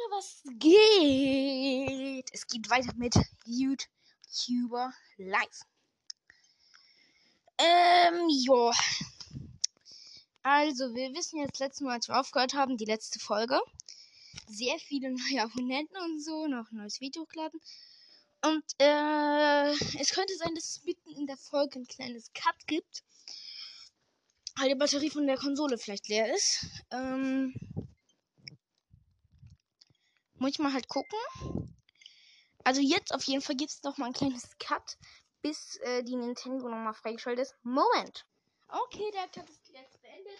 Leute, was geht? Es geht weiter mit YouTuber Live. Ähm, jo. Also, wir wissen jetzt letztes Mal, als wir aufgehört haben, die letzte Folge. Sehr viele neue Abonnenten und so, noch ein neues Video hochgeladen. Und äh, es könnte sein, dass es mitten in der Folge ein kleines Cut gibt. Weil die Batterie von der Konsole vielleicht leer ist. Ähm, muss ich mal halt gucken. Also jetzt auf jeden Fall gibt es mal ein kleines Cut, bis äh, die Nintendo nochmal freigeschaltet ist. Moment. Okay, der Cut ist jetzt beendet.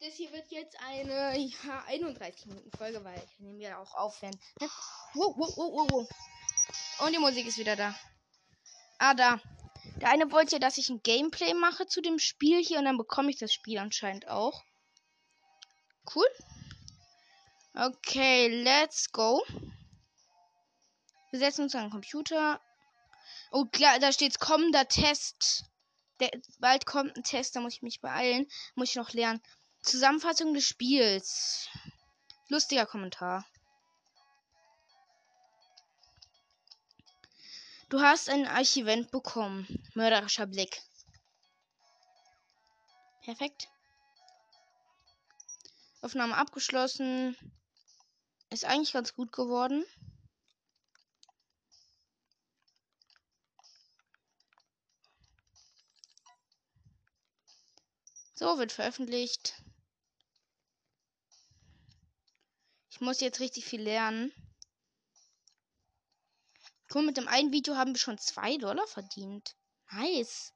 Das hier wird jetzt eine ja, 31 Minuten Folge, weil ich nehme ja auch auf, wenn. Ne? Wow, wow, wow, wow, wow. Und die Musik ist wieder da. Ah, da. Der eine wollte, dass ich ein Gameplay mache zu dem Spiel hier und dann bekomme ich das Spiel anscheinend auch. Cool. Okay, let's go. Wir setzen uns an den Computer. Oh, klar, da steht kommender Test. Der, bald kommt ein Test, da muss ich mich beeilen. Muss ich noch lernen. Zusammenfassung des Spiels. Lustiger Kommentar. Du hast ein Archivent bekommen. Mörderischer Blick. Perfekt. Aufnahme abgeschlossen. Ist eigentlich ganz gut geworden. So, wird veröffentlicht. Ich muss jetzt richtig viel lernen. Guck, mit dem einen Video haben wir schon 2 Dollar verdient. Nice.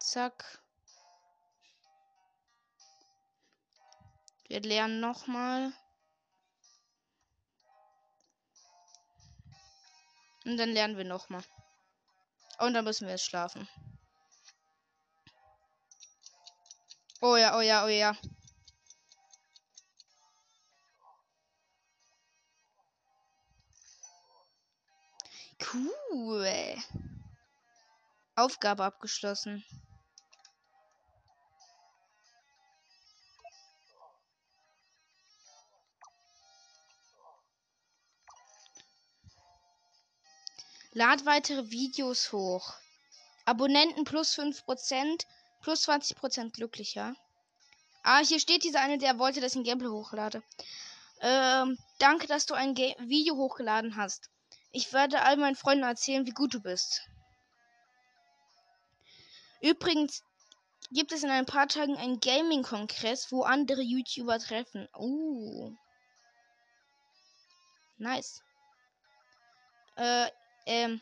Zack. Wir lernen nochmal. Und dann lernen wir nochmal. Und dann müssen wir jetzt schlafen. Oh ja, oh ja, oh ja. Cool. Aufgabe abgeschlossen. Lad weitere Videos hoch. Abonnenten plus 5%, plus 20% glücklicher. Ah, hier steht dieser eine, der wollte, dass ich ein Gameplay hochlade. Ähm, danke, dass du ein Ga Video hochgeladen hast. Ich werde all meinen Freunden erzählen, wie gut du bist. Übrigens gibt es in ein paar Tagen einen Gaming-Kongress, wo andere YouTuber treffen. Uh. Nice. Äh, ähm,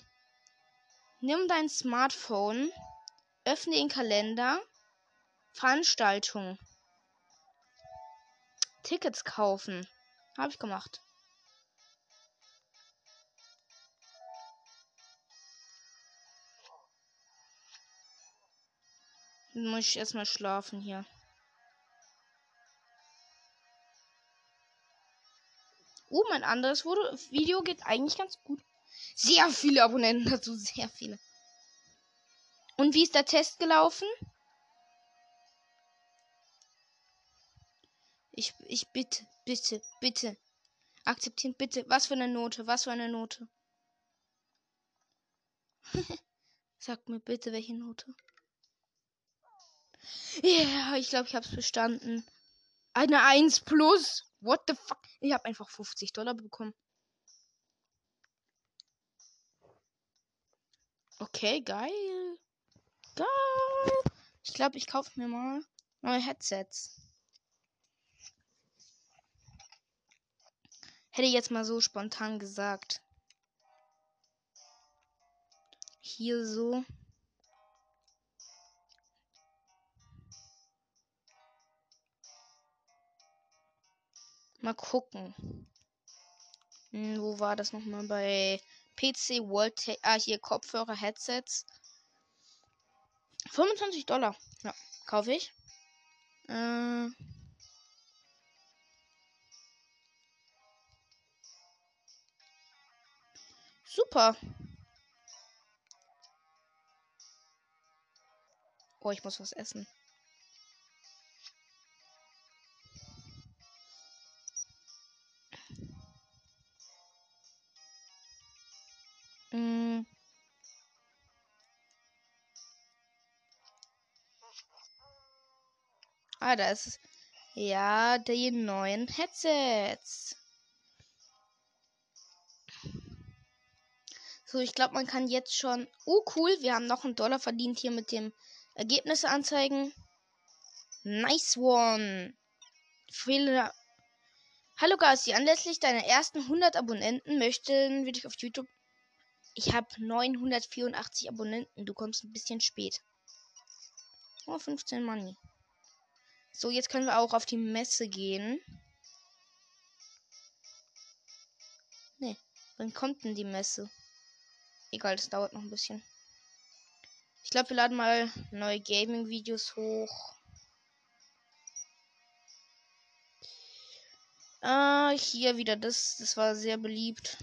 nimm dein Smartphone, öffne den Kalender, Veranstaltung, Tickets kaufen. Habe ich gemacht. Muss ich erstmal schlafen hier. Oh, mein anderes Video geht eigentlich ganz gut. Sehr viele Abonnenten dazu, sehr viele. Und wie ist der Test gelaufen? Ich, ich bitte, bitte, bitte. Akzeptieren, bitte. Was für eine Note, was für eine Note. Sag mir bitte, welche Note. Ja, yeah, ich glaube, ich habe es bestanden. Eine 1 plus. What the fuck? Ich habe einfach 50 Dollar bekommen. Okay, geil. Geil. Ich glaube, ich kaufe mir mal neue Headsets. Hätte ich jetzt mal so spontan gesagt. Hier so. Mal gucken. Hm, wo war das nochmal bei PC World. Ah, hier Kopfhörer, Headsets. 25 Dollar. Ja, kaufe ich. Äh. Super. Oh, ich muss was essen. Ah, da ist. Ja, die neuen Headsets. So, ich glaube, man kann jetzt schon. Oh, cool. Wir haben noch einen Dollar verdient hier mit dem Ergebnisse anzeigen. Nice one. Viele. Hallo Gasti, anlässlich deiner ersten 100 Abonnenten möchten wir dich auf YouTube. Ich habe 984 Abonnenten. Du kommst ein bisschen spät. Oh, 15 Money. So, jetzt können wir auch auf die Messe gehen. Ne, wann kommt denn die Messe? Egal, das dauert noch ein bisschen. Ich glaube, wir laden mal neue Gaming-Videos hoch. Ah, hier wieder das. Das war sehr beliebt.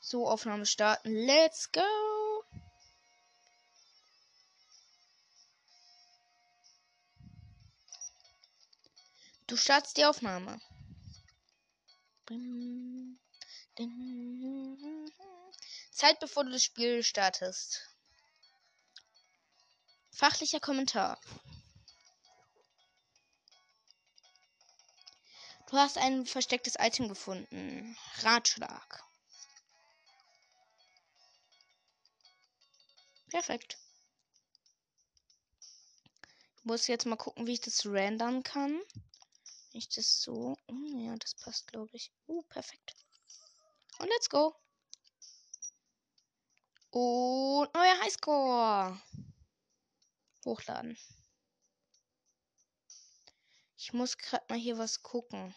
So, Aufnahme starten. Let's go! Du startest die Aufnahme. Zeit bevor du das Spiel startest. Fachlicher Kommentar. Du hast ein verstecktes Item gefunden. Ratschlag. Perfekt. Ich muss jetzt mal gucken, wie ich das rendern kann. Ich das so. Oh, ja, das passt, glaube ich. Uh, perfekt. Und let's go. Und neuer Highscore. Hochladen. Ich muss gerade mal hier was gucken.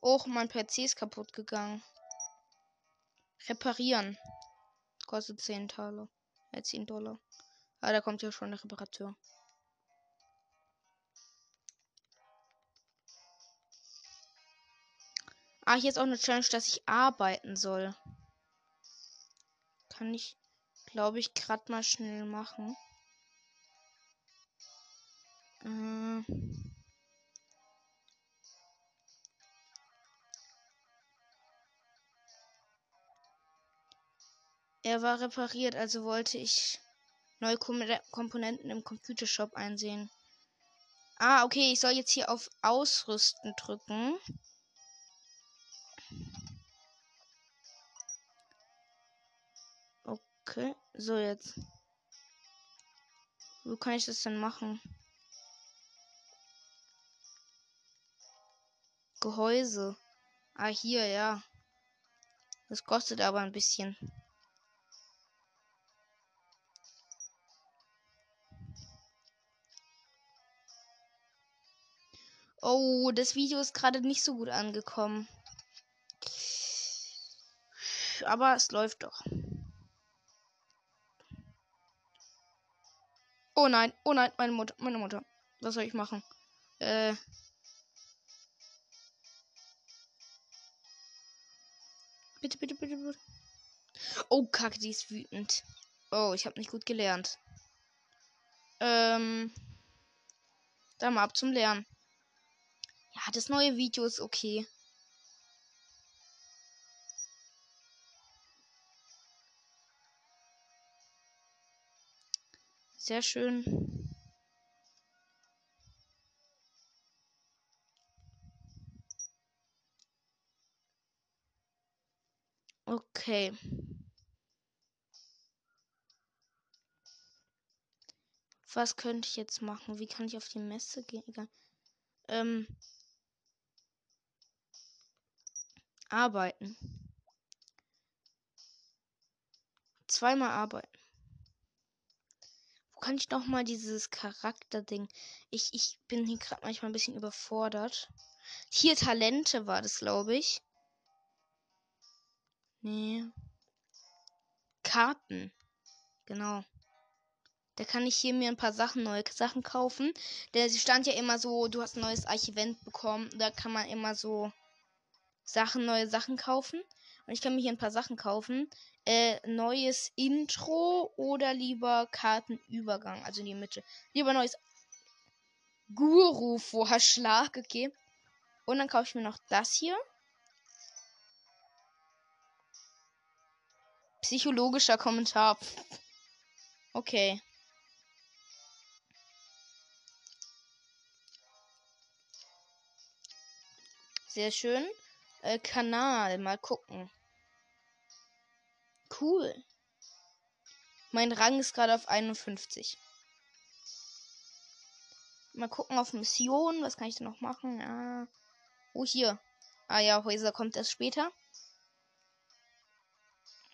Och, mein PC ist kaputt gegangen. Reparieren. Kostet 10 Taler. Äh, 10 Dollar. Ah, da kommt ja schon der Reparateur. Ah, hier ist auch eine Challenge, dass ich arbeiten soll. Kann ich, glaube ich, gerade mal schnell machen. Äh. Er war repariert, also wollte ich neue Komponenten im Computershop einsehen. Ah, okay, ich soll jetzt hier auf Ausrüsten drücken. Okay, so jetzt. Wo kann ich das denn machen? Gehäuse. Ah, hier, ja. Das kostet aber ein bisschen. Oh, das Video ist gerade nicht so gut angekommen. Aber es läuft doch. Oh nein, oh nein, meine Mutter, meine Mutter. Was soll ich machen? Äh. Bitte, bitte, bitte, bitte. Oh, kacke, die ist wütend. Oh, ich habe nicht gut gelernt. Ähm. Dann mal ab zum Lernen. Ja, das neue Video ist okay. Sehr schön. Okay. Was könnte ich jetzt machen? Wie kann ich auf die Messe gehen? Ähm, arbeiten. Zweimal arbeiten kann ich noch mal dieses Charakterding? Ich, ich bin hier gerade manchmal ein bisschen überfordert. Hier Talente war das, glaube ich. Nee. Karten. Genau. Da kann ich hier mir ein paar Sachen, neue Sachen kaufen. Der stand ja immer so, du hast ein neues Archivent bekommen. Da kann man immer so Sachen, neue Sachen kaufen. Und ich kann mir hier ein paar Sachen kaufen. Äh, neues Intro oder lieber Kartenübergang, also in die Mitte. Lieber neues Guru-Vorschlag, okay. Und dann kaufe ich mir noch das hier. Psychologischer Kommentar. Okay. Sehr schön. Äh, Kanal, mal gucken. Cool. Mein Rang ist gerade auf 51. Mal gucken auf Mission. Was kann ich denn noch machen? Ja. Oh, hier. Ah ja, Häuser kommt erst später.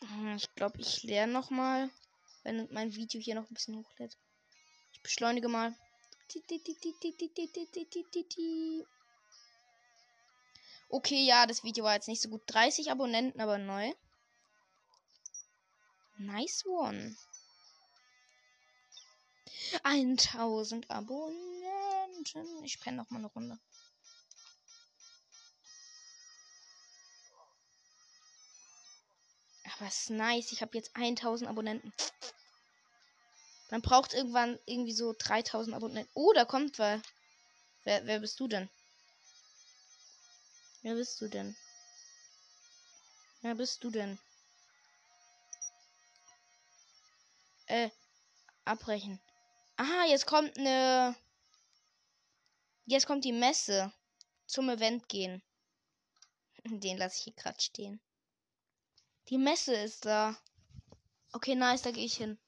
Hm, ich glaube, ich lerne noch mal, wenn mein Video hier noch ein bisschen hochlädt. Ich beschleunige mal. Okay, ja, das Video war jetzt nicht so gut. 30 Abonnenten, aber neu. Nice one. 1000 Abonnenten. Ich penne noch mal eine Runde. Aber es ist nice. Ich habe jetzt 1000 Abonnenten. Man braucht irgendwann irgendwie so 3000 Abonnenten. Oh, da kommt wer. Wer, wer bist du denn? Wer bist du denn? Wer bist du denn? Äh, abbrechen. Ah, jetzt kommt eine. Jetzt kommt die Messe. Zum Event gehen. Den lasse ich hier gerade stehen. Die Messe ist da. Okay, nice, da gehe ich hin.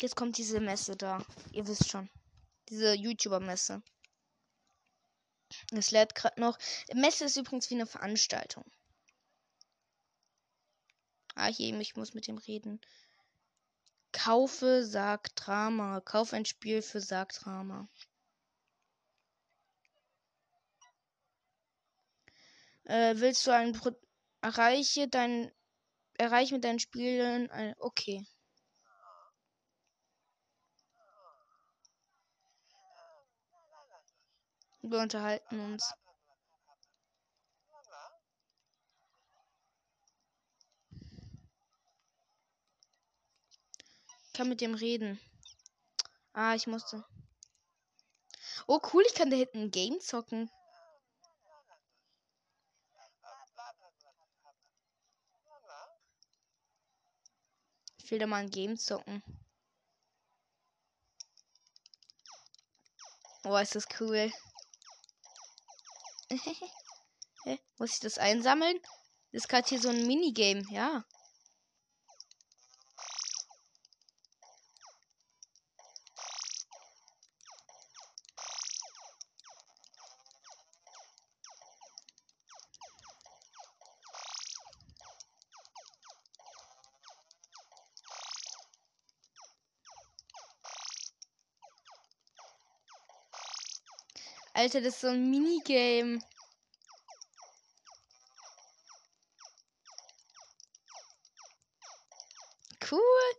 Jetzt kommt diese Messe da. Ihr wisst schon. Diese YouTuber-Messe. Es lädt gerade noch. Messe ist übrigens wie eine Veranstaltung. Ah, hier, ich muss mit dem reden. Kaufe Sargdrama. Kauf ein Spiel für Sargdrama. Äh, willst du ein Pro erreiche dein erreiche mit deinen Spielen ein okay. Wir unterhalten uns. Ich kann mit dem reden. Ah, ich musste. Oh, cool, ich kann da hinten ein Game zocken. Ich will da mal ein Game zocken. Oh, ist das cool. Muss ich das einsammeln? Das ist gerade hier so ein Minigame, ja. Alter, das ist so ein Minigame. Cool.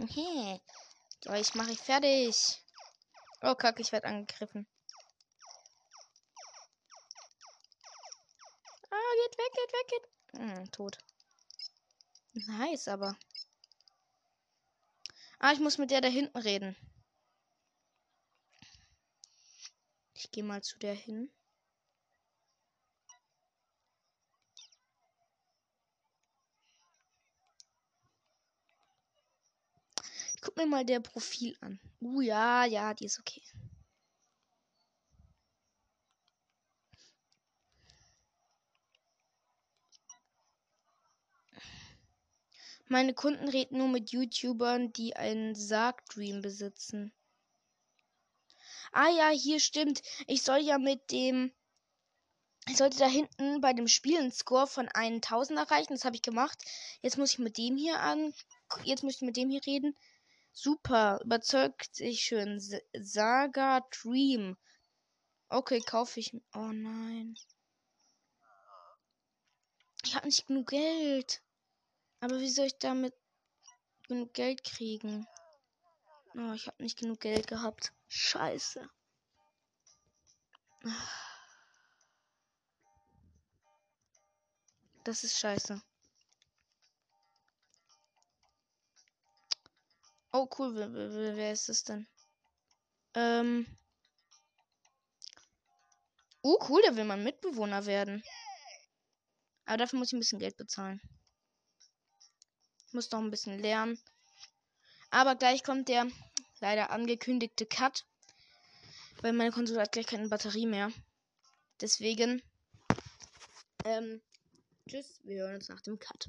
Okay. So, ich mache ich fertig. Oh, kacke, ich werde angegriffen. Ah, geht weg, geht weg, geht. Hm, tot. Nice, aber. Ah, ich muss mit der da hinten reden. Ich gehe mal zu der hin. Ich guck mir mal der Profil an. Uh, ja, ja, die ist okay. Meine Kunden reden nur mit YouTubern, die einen Sargdream besitzen. Ah ja, hier stimmt. Ich soll ja mit dem. Ich sollte da hinten bei dem Spiel einen Score von 1000 erreichen. Das habe ich gemacht. Jetzt muss ich mit dem hier an. Jetzt muss ich mit dem hier reden. Super. Überzeugt sich schön. Saga Dream. Okay, kaufe ich. Oh nein. Ich habe nicht genug Geld. Aber wie soll ich damit genug Geld kriegen? Oh, ich habe nicht genug Geld gehabt. Scheiße. Das ist scheiße. Oh, cool. Wer, wer, ist das denn? Ähm. Oh, cool, der will mein Mitbewohner werden. Aber dafür muss ich ein bisschen Geld bezahlen. Muss noch ein bisschen lernen. Aber gleich kommt der leider angekündigte Cut. Weil meine Konsole hat gleich keine Batterie mehr. Deswegen. Ähm, tschüss, wir hören uns nach dem Cut.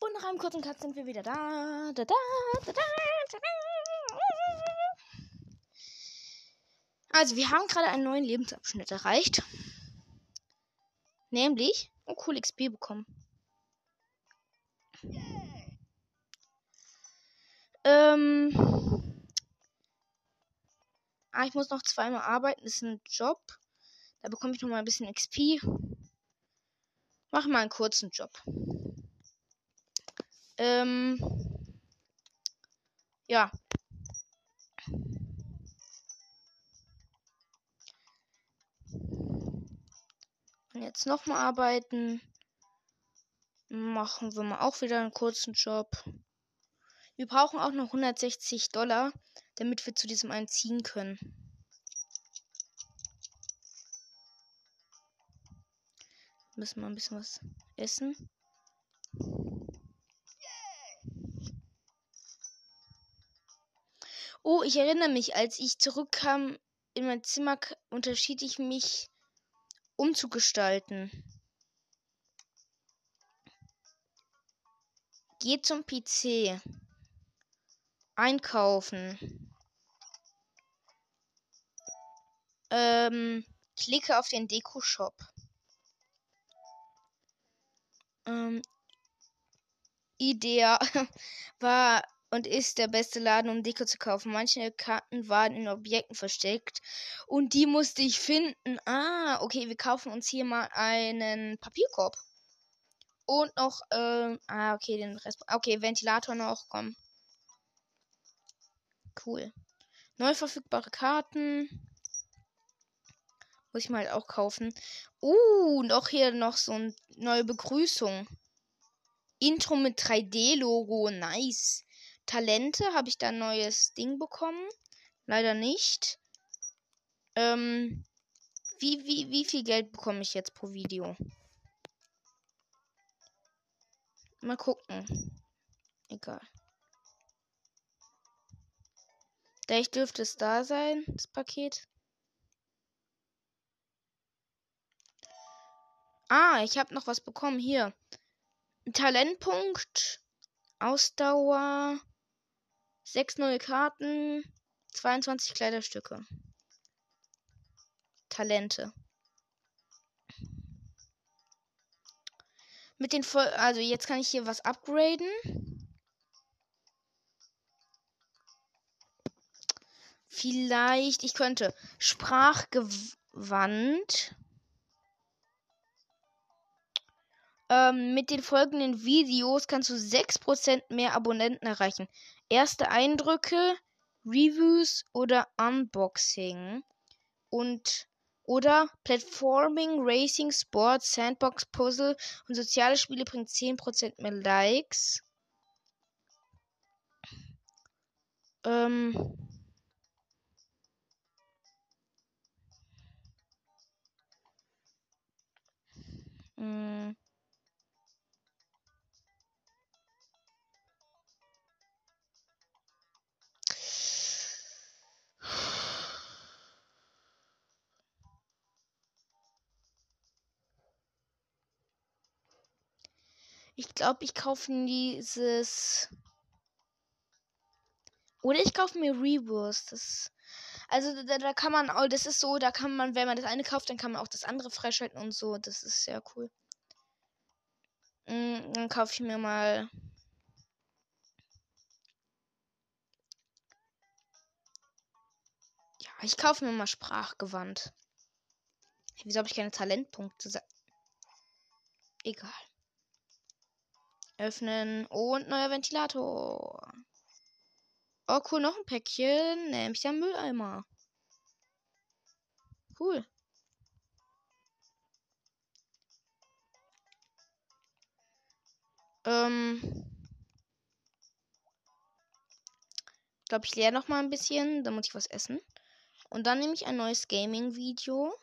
Und nach einem kurzen Cut sind wir wieder da. da, da, da, da also, wir haben gerade einen neuen Lebensabschnitt erreicht. Nämlich, oh cool, XP bekommen. Ähm. Ah, ich muss noch zweimal arbeiten. Das ist ein Job. Da bekomme ich noch mal ein bisschen XP. Mache mal einen kurzen Job. Ähm. Ja. Und jetzt nochmal arbeiten. Machen wir mal auch wieder einen kurzen Job. Wir brauchen auch noch 160 Dollar, damit wir zu diesem einen ziehen können. Müssen wir ein bisschen was essen. Oh, ich erinnere mich, als ich zurückkam in mein Zimmer, unterschied ich mich umzugestalten. Geh zum PC. Einkaufen. Ähm, klicke auf den Deko-Shop. Ähm, Idea war und ist der beste Laden, um Deko zu kaufen. Manche Karten waren in Objekten versteckt und die musste ich finden. Ah, okay, wir kaufen uns hier mal einen Papierkorb. Und noch, ähm, ah, okay, den Rest. Okay, Ventilator noch, komm. Cool. Neu verfügbare Karten. Muss ich mal halt auch kaufen. Uh, noch hier noch so eine neue Begrüßung. Intro mit 3D-Logo. Nice. Talente habe ich da ein neues Ding bekommen. Leider nicht. Ähm, wie, wie, wie viel Geld bekomme ich jetzt pro Video? Mal gucken. Egal. Vielleicht dürfte es da sein, das Paket. Ah, ich habe noch was bekommen. Hier. Talentpunkt. Ausdauer. Sechs neue Karten, 22 Kleiderstücke. Talente. Mit den Voll also jetzt kann ich hier was upgraden. Vielleicht, ich könnte Sprachgewandt. Ähm, mit den folgenden Videos kannst du 6% mehr Abonnenten erreichen erste Eindrücke, Reviews oder Unboxing und oder Platforming, Racing, Sports, Sandbox, Puzzle und soziale Spiele bringen 10% mehr Likes. Ähm. Mm. Ich glaube, ich kaufe dieses. Oder ich kaufe mir Reverse. Das. Also da, da kann man auch, das ist so, da kann man, wenn man das eine kauft, dann kann man auch das andere freischalten und so. Das ist sehr cool. Mhm, dann kaufe ich mir mal. Ja, ich kaufe mir mal Sprachgewandt. Wieso habe ich keine Talentpunkte? Egal. Öffnen und neuer Ventilator. Oh, cool, noch ein Päckchen. Nämlich der Mülleimer. Cool. Ähm. Ich glaube, ich leere noch mal ein bisschen. Dann muss ich was essen. Und dann nehme ich ein neues Gaming-Video.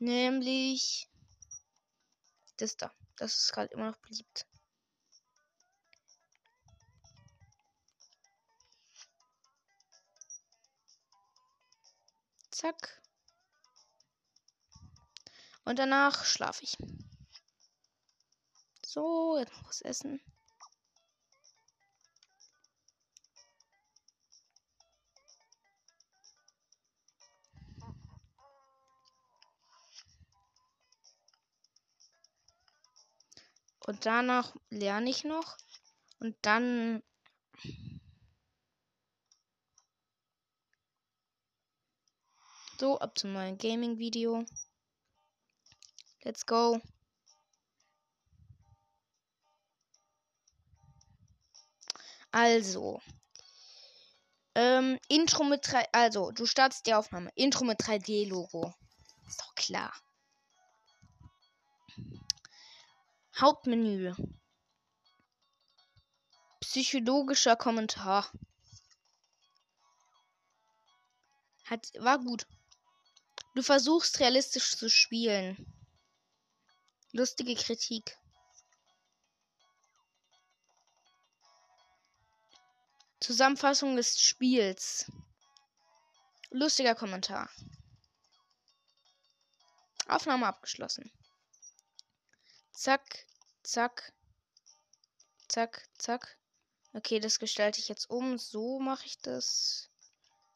Nämlich das da. Das ist gerade immer noch beliebt. Zack. Und danach schlafe ich. So, jetzt noch was essen. Und danach lerne ich noch. Und dann. So, ab zum neuen Gaming-Video. Let's go. Also. Ähm, Intro mit 3. Also, du startest die Aufnahme. Intro mit 3D-Logo. Ist doch klar. Hauptmenü. Psychologischer Kommentar. Hat, war gut. Du versuchst realistisch zu spielen. Lustige Kritik. Zusammenfassung des Spiels. Lustiger Kommentar. Aufnahme abgeschlossen. Zack, zack, zack, zack. Okay, das gestalte ich jetzt um. So mache ich das.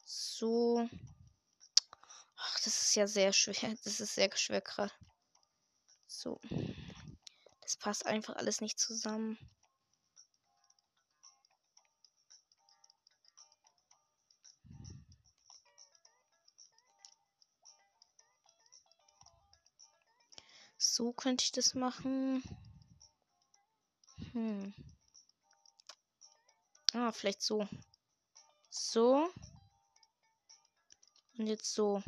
So. Ach, das ist ja sehr schwer. Das ist sehr schwer gerade. So. Das passt einfach alles nicht zusammen. So könnte ich das machen. Hm. Ah, vielleicht so. So. Und jetzt so.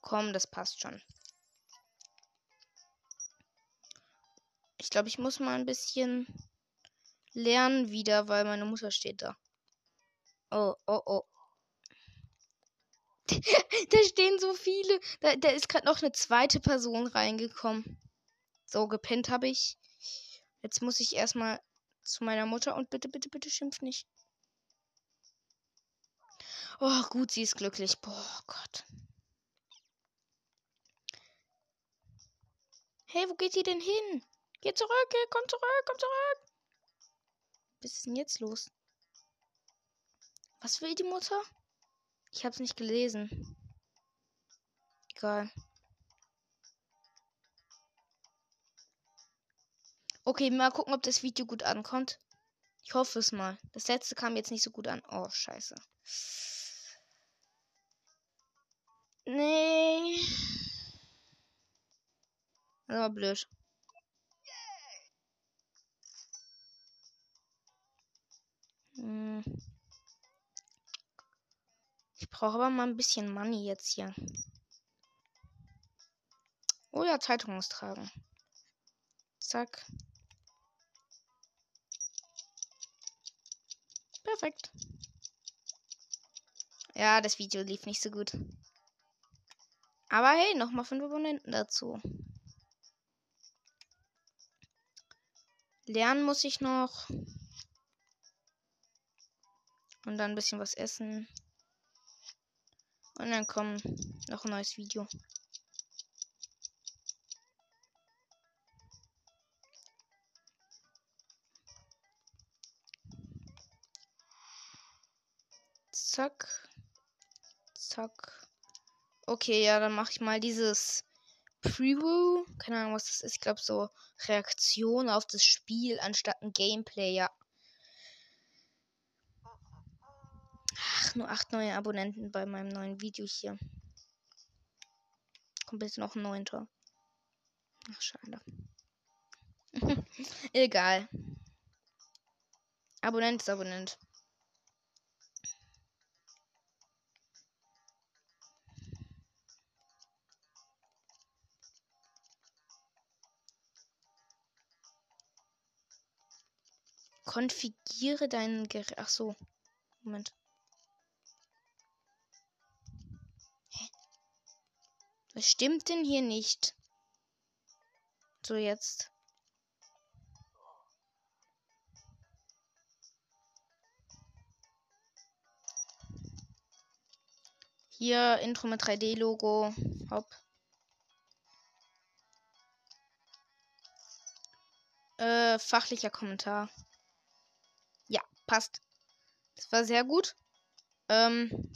Komm, das passt schon. Ich glaube, ich muss mal ein bisschen lernen wieder, weil meine Mutter steht da. Oh, oh, oh. da stehen so viele. Da, da ist gerade noch eine zweite Person reingekommen. So, gepennt habe ich. Jetzt muss ich erstmal zu meiner Mutter und bitte, bitte, bitte schimpf nicht. Oh, gut, sie ist glücklich. Boah, Gott. Hey, wo geht sie denn hin? Geh zurück, geh, komm zurück, komm zurück. Was ist denn jetzt los? Was will die Mutter? Ich hab's nicht gelesen. Egal. Okay, mal gucken, ob das Video gut ankommt. Ich hoffe es mal. Das letzte kam jetzt nicht so gut an. Oh, scheiße. Nee. Das war blöd. Hm. Ich brauche aber mal ein bisschen Money jetzt hier. Oh ja, Zeitung muss tragen. Zack. Perfekt. Ja, das Video lief nicht so gut. Aber hey, nochmal fünf Abonnenten dazu. Lernen muss ich noch. Und dann ein bisschen was essen. Und dann kommt noch ein neues Video. Zack. Zack. Okay, ja, dann mache ich mal dieses Preview. Keine Ahnung, was das ist. Ich glaube, so Reaktion auf das Spiel anstatt ein Gameplay. Ja. Ach, nur acht neue Abonnenten bei meinem neuen Video hier. Kommt jetzt noch ein neunter. Ach, schade. Egal. Abonnent ist Abonnent. Konfiguriere deinen Gerät. Ach so. Moment. Was stimmt denn hier nicht? So jetzt. Hier Intro mit 3D-Logo. Hopp. Äh, fachlicher Kommentar. Passt. Das war sehr gut. Ähm,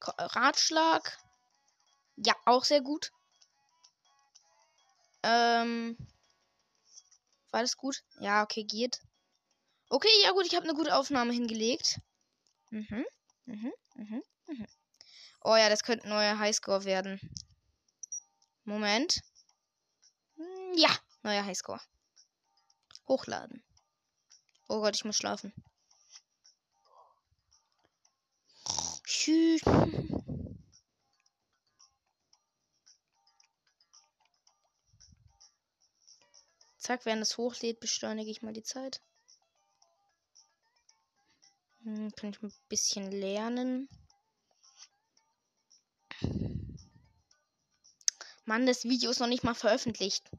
Ratschlag. Ja, auch sehr gut. Ähm, war das gut? Ja, okay, geht. Okay, ja gut, ich habe eine gute Aufnahme hingelegt. Mhm, mhm, mhm, mhm. Oh ja, das könnte ein neuer Highscore werden. Moment. Hm, ja, neuer Highscore. Hochladen. Oh Gott, ich muss schlafen. Tschüss. Zack, während es hochlädt, beschleunige ich mal die Zeit. Hm, kann ich ein bisschen lernen. Mann, das Video ist noch nicht mal veröffentlicht.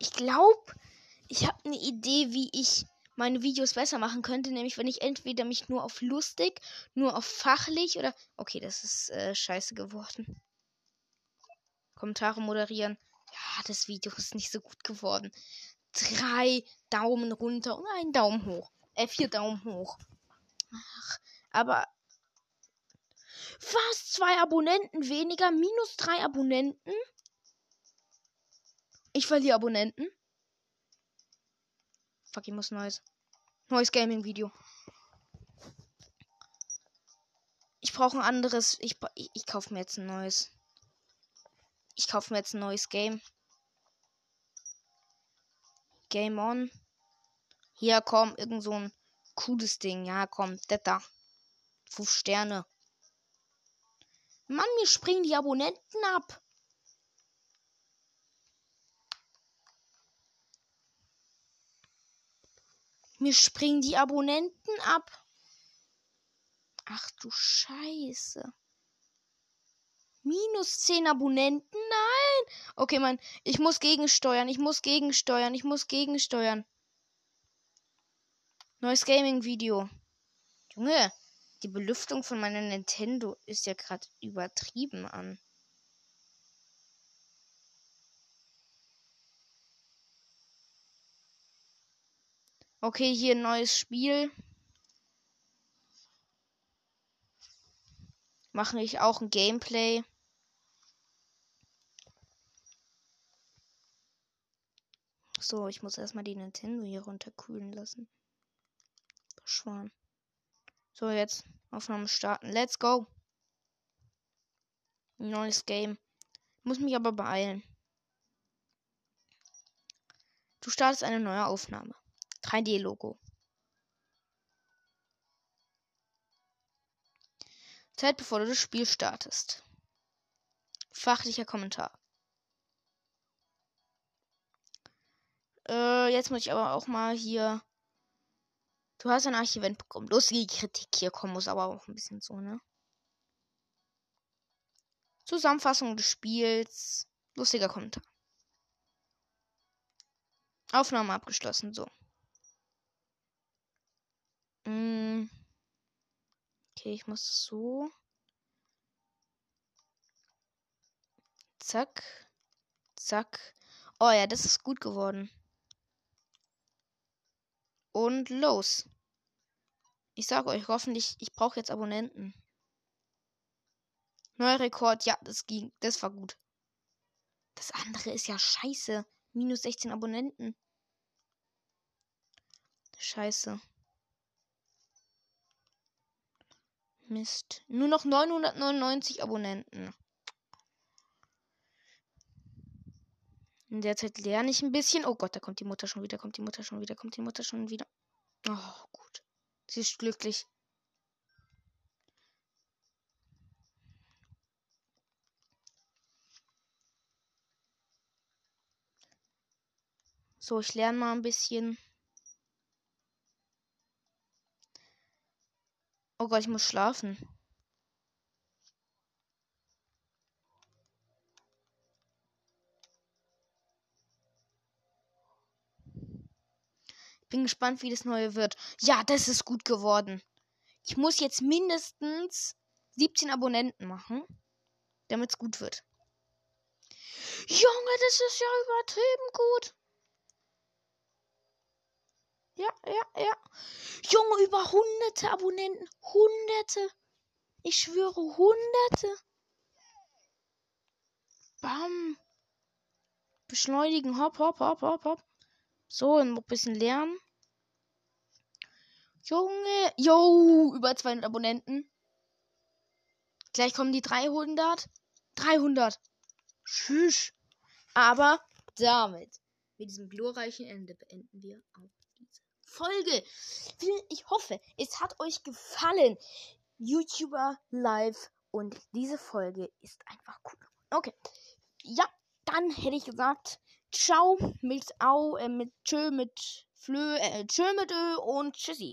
Ich glaube, ich habe eine Idee, wie ich meine Videos besser machen könnte, nämlich wenn ich entweder mich nur auf lustig, nur auf fachlich oder. Okay, das ist äh, scheiße geworden. Kommentare moderieren. Ja, das Video ist nicht so gut geworden. Drei Daumen runter und ein Daumen hoch. Äh, vier Daumen hoch. Ach, aber. Fast zwei Abonnenten weniger, minus drei Abonnenten. Ich verliere Abonnenten. Fuck, ich muss neues. Neues Gaming-Video. Ich brauche ein anderes. Ich, ich, ich kaufe mir jetzt ein neues. Ich kaufe mir jetzt ein neues Game. Game on. Hier, komm, irgend so ein cooles Ding. Ja, komm, das da. Fünf Sterne. Mann, mir springen die Abonnenten ab. Mir springen die Abonnenten ab. Ach du Scheiße. Minus 10 Abonnenten? Nein! Okay, Mann, ich muss gegensteuern, ich muss gegensteuern, ich muss gegensteuern. Neues Gaming-Video. Junge, die Belüftung von meiner Nintendo ist ja gerade übertrieben an. Okay, hier ein neues Spiel. Mache ich auch ein Gameplay. So, ich muss erstmal die Nintendo hier runterkühlen lassen. Schwan. So, jetzt Aufnahme starten. Let's go. Neues Game. Muss mich aber beeilen. Du startest eine neue Aufnahme. 3D-Logo. Zeit bevor du das Spiel startest. Fachlicher Kommentar. Äh, jetzt muss ich aber auch mal hier. Du hast ein Archivent bekommen. Lustige Kritik hier kommen muss aber auch ein bisschen so, ne? Zusammenfassung des Spiels. Lustiger Kommentar. Aufnahme abgeschlossen, so. Mm. Okay, ich muss so. Zack. Zack. Oh ja, das ist gut geworden. Und los. Ich sage euch hoffentlich, ich brauche jetzt Abonnenten. Neuer Rekord, ja, das ging, das war gut. Das andere ist ja scheiße. Minus 16 Abonnenten. Scheiße. Mist. Nur noch 999 Abonnenten. In der Zeit lerne ich ein bisschen. Oh Gott, da kommt die Mutter schon wieder, kommt die Mutter schon wieder, kommt die Mutter schon wieder. Oh, gut. Sie ist glücklich. So, ich lerne mal ein bisschen. Oh Gott, ich muss schlafen. Bin gespannt, wie das neue wird. Ja, das ist gut geworden. Ich muss jetzt mindestens 17 Abonnenten machen, damit es gut wird. Junge, das ist ja übertrieben gut. Ja, ja, ja. Junge, über hunderte Abonnenten. Hunderte. Ich schwöre, hunderte. Bam. Beschleunigen. Hopp, hopp, hopp, hopp, hopp. So, ein bisschen lernen. Junge. Yo, über 200 Abonnenten. Gleich kommen die 300. 300. Tschüss. Aber damit, mit diesem glorreichen Ende beenden wir auch Folge. Ich hoffe, es hat euch gefallen. YouTuber live und diese Folge ist einfach cool. Okay. Ja, dann hätte ich gesagt, ciao mit Au, äh, mit Tschö, mit Flö, äh, Tschö mit Ö und Tschüssi.